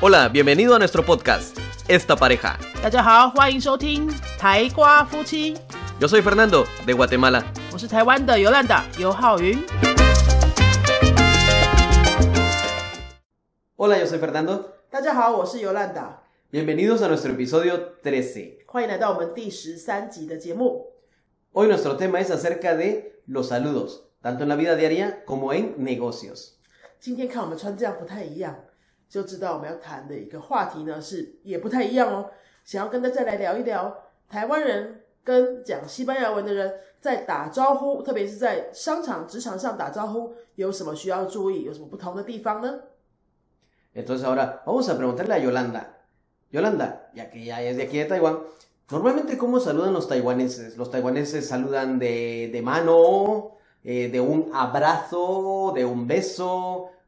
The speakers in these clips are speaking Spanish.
Hola, bienvenido a nuestro podcast, Esta Pareja. 大家好，欢迎收听台瓜夫妻， Yo soy Fernando, de Guatemala. 我是台湾的尤兰达尤浩云。 Hola, yo soy Fernando. 大家好，我是尤兰达， Bienvenidos a nuestro episodio 13. 欢迎来到我们第十三集的节目。 Hoy nuestro tema es acerca de los saludos, tanto en la vida diaria como en negocios. 今天看我们穿这样不太一样， 就知道我们要谈的一个话题呢是也不太一样哦。想要跟大家来聊一聊台湾人跟讲西班牙文的人在打招呼，特别是在商场、职场上打招呼，有什么需要注意，有什么不同的地方呢？Entonces ahora vamos a preguntarle a Yolanda. Yolanda, ya que ya es de aquí de Taiwán, normalmente cómo saludan los taiwaneses? ¿Los taiwaneses saludan de, de mano, eh, de un abrazo, de un beso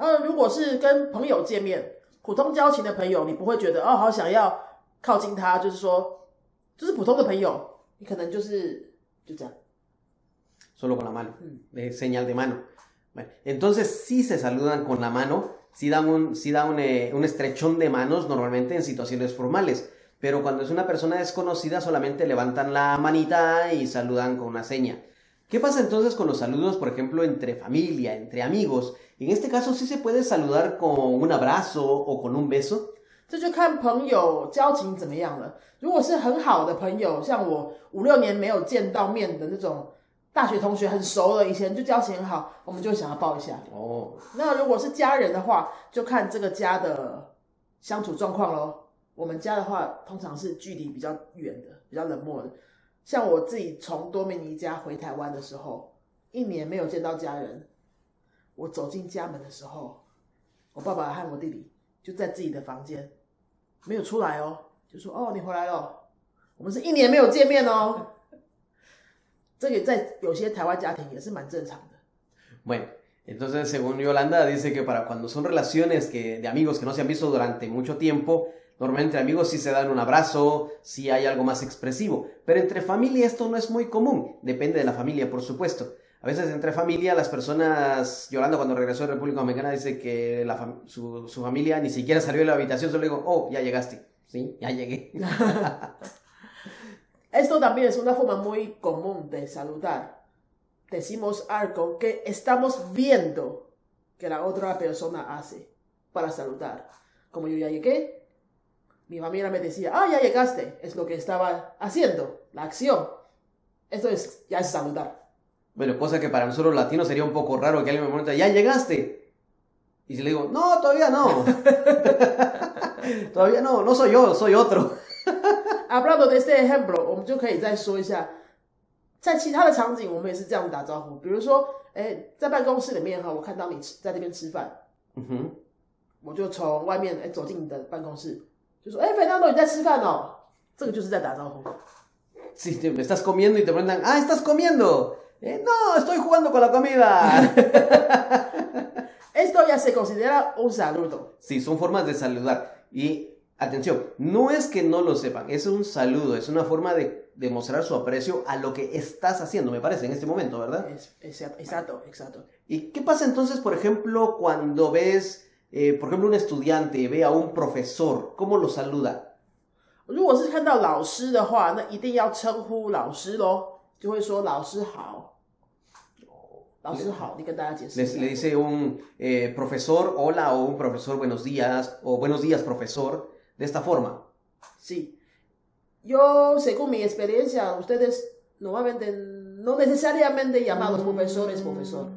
然后如果是跟朋友见面，普通交情的朋友，你不会觉得哦，好想要靠近他，就是说，就是普通的朋友，你可能就是就这样。 Solo con la mano, Mm. de señal de mano. Bueno, entonces sí se saludan con la mano, sí dan, un, sí dan un, eh, un estrechón de manos normalmente en situaciones formales, pero cuando es una persona desconocida solamente levantan la manita y saludan con una seña. ¿Qué pasa entonces con los saludos, por ejemplo, entre familia, entre amigos? En este caso sí se puede saludar con un abrazo o con un beso. 这就看朋友交情怎么样了。如果是很好的朋友，像我五六年没有见到面的那种大学同学，很熟了，以前就交情很好，我们就想要抱一下。Oh, 那如果是家人的话，就看这个家的相处状况喽。我们家的话，通常是距离比较远的，比较冷漠的。像我自己从多米尼加回台湾的时候，一年没有见到家人，我走进家门的时候，我爸爸和我弟弟就在自己的房间，没有出来哦，就说：“哦，你回来了。”我们是一年没有见面哦。这个在有些台湾家庭也是蛮正常的。Bueno, entonces según Yolanda dice que para cuando son relaciones que, de amigos que no se han visto durante mucho tiempo, normalmente amigos sí se dan un abrazo, sí hay algo más expresivo, pero entre familia esto no es muy común, depende de la familia por supuesto. A veces entre familia las personas, Yolanda cuando regresó de República Dominicana dice que su, su familia ni siquiera salió de la habitación, solo digo, oh, ya llegaste, sí, ya llegué. Esto también es una forma muy común de saludar. Decimos algo que estamos viendo que la otra persona hace para saludar. Como yo ya llegué, mi familia me decía, ah, ya llegaste. Es lo que estaba haciendo, la acción. Esto es, ya es saludar. Bueno, cosa que para nosotros latinos sería un poco raro que alguien me pregunte, ¿ya llegaste? Y si le digo, no, todavía no. todavía no, no soy yo, soy otro. Hablando de este ejemplo，我们就可以再说一下，在其他的场景，我们也是这样打招呼。比如说，哎，在办公室里面哈，我看到你吃在这边吃饭， Ujú. 我就从外面哎走进你的办公室， 就说：“哎，费纳多，你在吃饭哦。”这个就是在打招呼。 Si te me estás comiendo y te preguntan, ah, ¿estás comiendo? "Eh, no, estoy jugando con la comida. Esto ya se considera un saludo. sí, son formas de saludar. Y atención, no es que no lo sepan, es un saludo, es una forma de demostrar su aprecio a lo que estás haciendo, me parece, en este momento, ¿verdad? Es- es- exacto, exacto. ¿Y qué pasa entonces, por ejemplo, cuando ves, eh, por ejemplo, un estudiante ve a un profesor, ¿cómo lo saluda? 如果是看到老师的话，那一定要称呼老师喽，就会说老师好，老师好，你跟大家解释一 Les- 下。 le dice un eh, profesor hola o un profesor buenos días o buenos días profesor de esta forma. Sí. Yo, según mi experiencia, ustedes normalmente no necesariamente llamados profesores, profesor.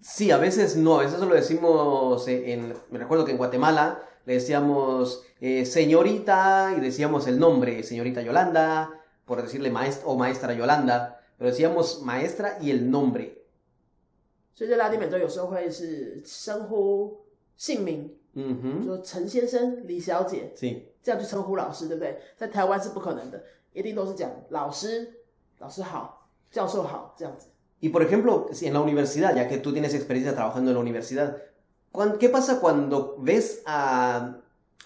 Sí, a veces no, a veces lo decimos eh, en, me recuerdo que en Guatemala le decíamos eh, señorita y decíamos el nombre, señorita Yolanda, por decirle maestra o maestra Yolanda, pero decíamos maestra y el nombre. 所以在拉丁美洲有时候会是称呼 姓名， Ujú, 说陈先生、李小姐， Sí. 这样去称呼老师，对不对？在台湾是不可能的，一定都是讲老师，老师好，教授好这样子。 Y por ejemplo, si en la universidad, ya que tú tienes experiencia trabajando en la universidad, ¿cuán- ¿qué pasa cuando ves a,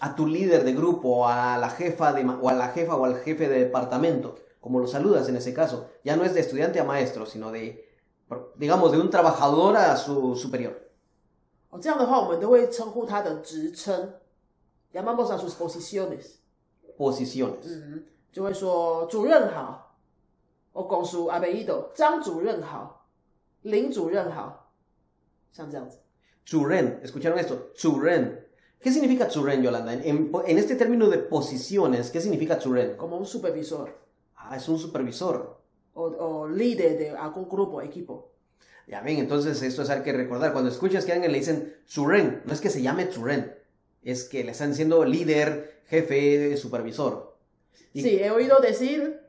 a tu líder de grupo, a la jefa de, ma- o a la jefa o al jefe de departamento? Como lo saludas en ese caso. Ya no es de estudiante a maestro, sino de, por- digamos, de un trabajador a su superior. 哦，这样的话，我们都会称呼他的职称，llamamos a sus posiciones， Posiciones. 嗯，就会说主任好 ，o con su apellido，张主任好，林主任好，像这样子。 Churren, ¿escucharon esto? Churren. ¿Qué significa churren, Yolanda? En, en- en este término de posiciones, ¿qué significa churren? como un supervisor Ah, es un supervisor. o, o líder de algún grupo, equipo. Ya ven, entonces esto es algo que recordar. Cuando escuchas que a alguien le dicen churren, no es que se llame churren, es que le están diciendo líder, jefe, supervisor. Y- Sí, he oído decir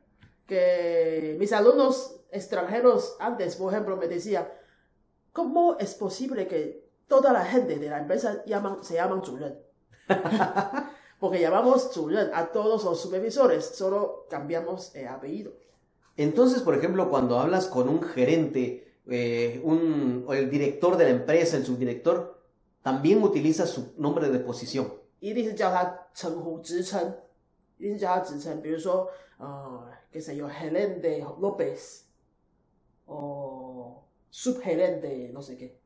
que mis alumnos extranjeros antes, por ejemplo, me decían, ¿cómo es posible que toda la gente de la empresa llaman, se llaman主任? Porque llamamos 主任 a todos los supervisores, solo cambiamos el apellido. Entonces, por ejemplo, cuando hablas con un gerente, eh, un, o el director de la empresa, el subdirector, también utiliza su nombre de posición. 一定是叫他称呼职称， 一定是叫他职称，比如说，呃，que se yo gerente López，o subgerente no sé qué。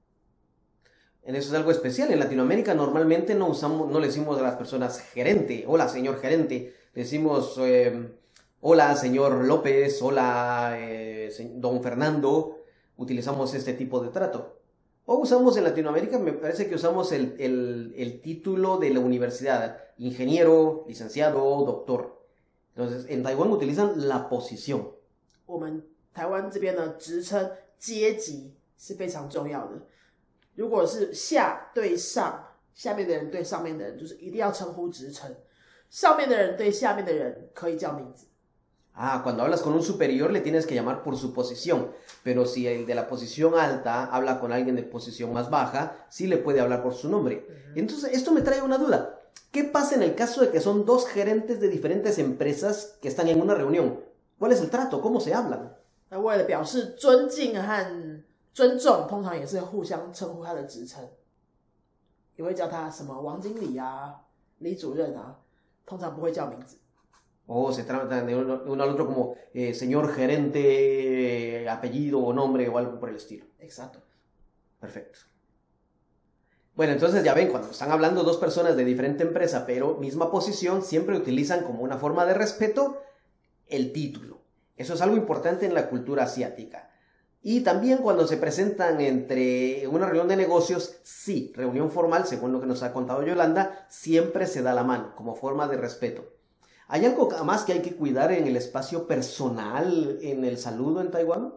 En Eso es algo especial. En Latinoamérica normalmente no usamos, no le decimos a las personas gerente, hola señor gerente, le decimos eh, hola señor López, hola eh, se- don Fernando, utilizamos este tipo de trato. O usamos en Latinoamérica, me parece que usamos el, el- el título de la universidad, ingeniero, licenciado, doctor. Entonces, en Taiwán utilizan la posición. 我们台湾这边的职称阶级是非常重要的。如果是下对上，下面的人对上面的人，就是一定要称呼职称；上面的人对下面的人可以叫名字。 Ah, cuando hablas con un superior le tienes que llamar por su posición, pero si el de la posición alta habla con alguien de posición más baja, sí le puede hablar por su nombre. Entonces, esto me trae una duda. ¿Qué pasa en el caso de que son dos gerentes de diferentes empresas que están en una reunión? ¿Cuál es el trato? ¿Cómo se hablan? 那为了表示尊敬和尊重，通常也是互相称呼他的职称，也会叫他什么王经理啊、李主任啊，通常不会叫名字。 o se tratan de uno, uno al otro como eh, señor gerente, eh, apellido o nombre o algo por el estilo. Exacto。Perfecto. Bueno, entonces ya ven, cuando están hablando dos personas de diferente empresa, pero misma posición, siempre utilizan como una forma de respeto el título. Eso es algo importante en la cultura asiática. Y también cuando se presentan entre una reunión de negocios, sí, reunión formal, según lo que nos ha contado Yolanda, siempre se da la mano como forma de respeto. ¿Hay algo más que hay que cuidar en el espacio personal, en el saludo en Taiwán?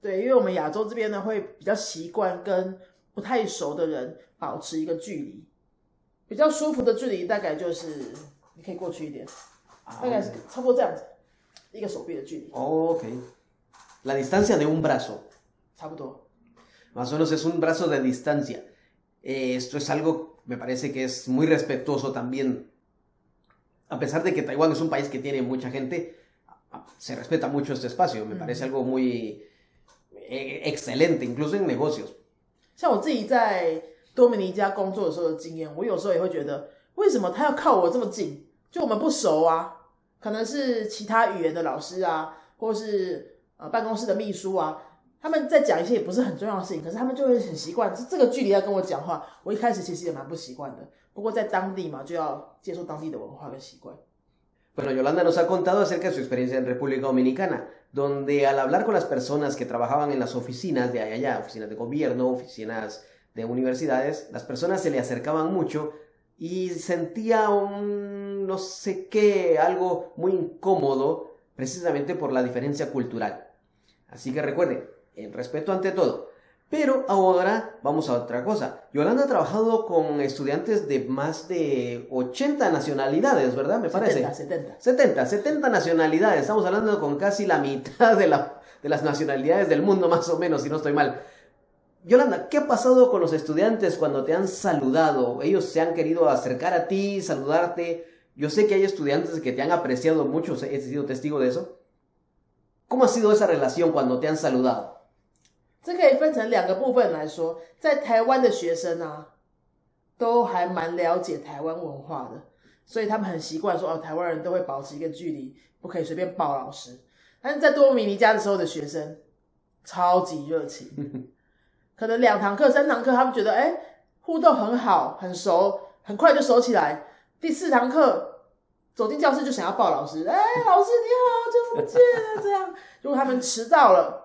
对，因为我们亚洲这边呢，会比较习惯跟不太熟的人保持一个距离，比较舒服的距离大概就是你可以过去一点，大概是差不多这样子，一个手臂的距离， Ok. La distancia de un brazo. 差不多。 Más o menos es un brazo de distancia. Eh, esto es algo, me parece que es muy respetuoso también. A pesar de que Taiwán es un país que tiene mucha gente, a- se respeta mucho este espacio. Me parece algo muy eh, excelente, incluso en negocios. 像我自己在多米尼加工作的时候的经验，我有时候也会觉得，为什么他要靠我这么近？就我们不熟啊，可能是其他语言的老师啊，或是呃办公室的秘书啊， 他们在讲一些也不是很重要的事情，可是他们就会很习惯，是这个距离要跟我讲话。我一开始其实也蛮不习惯的，不过在当地嘛，就要接受当地的文化跟习惯。 Bueno, Yolanda nos ha contado acerca de su experiencia en República Dominicana, donde al hablar con las personas que trabajaban en las oficinas de allá, allá, oficinas de gobierno, oficinas de universidades, las personas se le acercaban mucho y sentía un no sé qué, algo muy incómodo, precisamente por la diferencia cultural. Así que recuerden, el respeto ante todo. Pero ahora vamos a otra cosa. Yolanda ha trabajado con estudiantes de más de 80 nacionalidades, ¿verdad? Me parece. 70, 70. 70, 70 nacionalidades. Estamos hablando con casi la mitad de, la- de las nacionalidades del mundo, más o menos, si no estoy mal. Yolanda, ¿qué ha pasado con los estudiantes cuando te han saludado? Ellos se han querido acercar a ti, saludarte. Yo sé que hay estudiantes que te han apreciado mucho, he sido testigo de eso. ¿Cómo ha sido esa relación cuando te han saludado? 这可以分成两个部分来说，在台湾的学生啊，都还蛮了解台湾文化的，所以他们很习惯说哦，台湾人都会保持一个距离，不可以随便抱老师。但是在多米尼加的时候的学生超级热情，可能两堂课、三堂课，他们觉得哎互动很好、很熟，很快就熟起来。第四堂课走进教室就想要抱老师，哎，老师你好，久不见，这样。如果他们迟到了，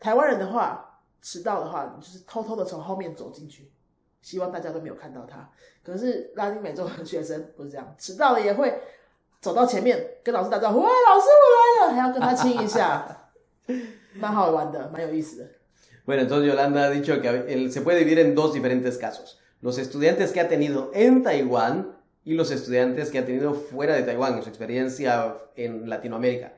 台湾人的话，迟到的话，你就是偷偷的从后面走进去，希望大家都没有看到他。可是拉丁美洲的学生不是这样，迟到了也会。走到前面跟老师打招呼，喂，老师我来了，还要跟他亲一下，蛮好玩的，蛮有意思的。Bueno, entonces Yolanda ha dicho que se puede dividir en dos diferentes casos. Los estudiantes que ha tenido en Taiwán y los estudiantes que ha tenido fuera de Taiwán en su experiencia en Latinoamérica.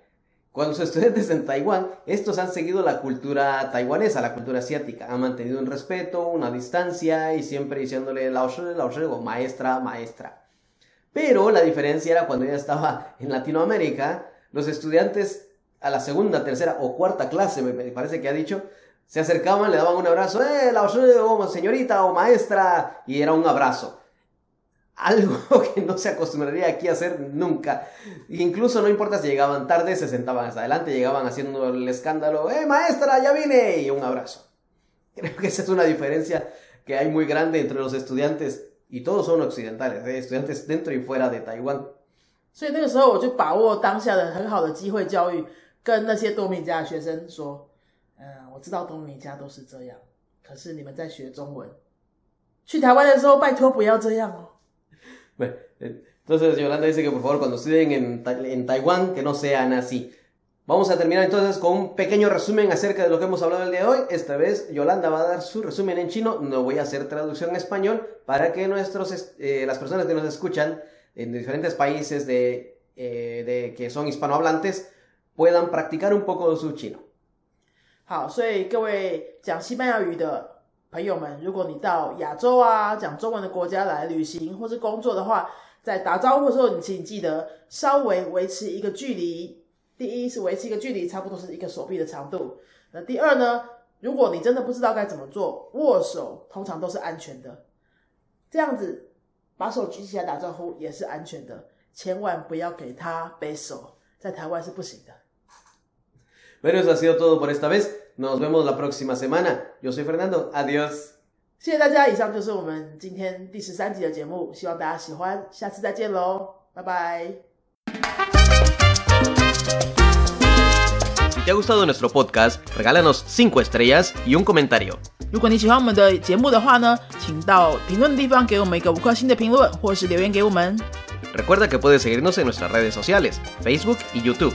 Con los estudiantes en Taiwán, estos han seguido la cultura taiwanesa, la cultura asiática. Han mantenido un respeto, una distancia y siempre diciéndole lao shi, lao shi, o maestra, maestra. Pero la diferencia era cuando ya estaba en Latinoamérica, los estudiantes a la segunda, tercera o cuarta clase, me parece que ha dicho, se acercaban, le daban un abrazo, ¡eh, la o señorita o maestra! Y era un abrazo Algo que no se acostumbraría aquí a hacer nunca. Incluso no importa si llegaban tarde, se sentaban hasta adelante, llegaban haciendo el escándalo, ¡eh, maestra, ya vine! Y un abrazo. Creo que esa es una diferencia que hay muy grande entre los estudiantes y todos son occidentales, ¿eh? estudiantes dentro y fuera de Taiwán. 所以那个时候我就把握当下的很好的机会教育，跟那些多米加学生说：“嗯，我知道多米加都是这样，可是你们在学中文，去台湾的时候拜托不要这样哦。” Bueno, entonces Yolanda dice que por favor cuando estudien en, en Taiwán que no sean así. Vamos a terminar entonces con un pequeño resumen acerca de lo que hemos hablado el día de hoy. Esta vez Yolanda va a dar su resumen en chino, no voy a hacer traducción en español para que nuestros, eh, las personas que nos escuchan en diferentes países de, eh, de que son hispanohablantes puedan practicar un poco su chino. 好，所以各位讲西班牙语的 朋友们，如果你到亚洲啊讲中文的国家来旅行或是工作的话，在打招呼的时候，你请记得稍微维持一个距离。第一是维持一个距离，差不多是一个手臂的长度。那第二呢？如果你真的不知道该怎么做，握手通常都是安全的。这样子把手举起来打招呼也是安全的，千万不要给他背手，在台湾是不行的。Bueno, eso ha sido todo por esta vez. Nos vemos la próxima semana. Yo soy Fernando. Adiós. 谢谢大家，以上就是我们今天第十三集的节目，希望大家喜欢。下次再见喽，拜拜。Si te ha gustado nuestro podcast, regálanos 5 estrellas y un comentario. 如果你喜欢我们的节目的话呢，请到评论的地方给我们一个五颗星的评论，或是留言给我们。Recuerda que puedes seguirnos en nuestras redes sociales, Facebook y YouTube.